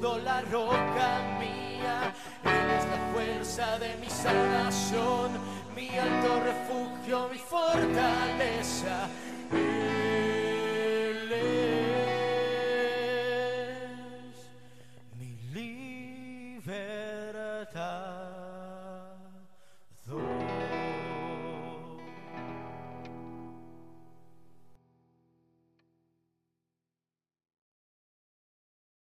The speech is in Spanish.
escudo, la roca mía. Él es la fuerza de mi salvación, mi alto refugio, mi fortaleza. Él mi libertad.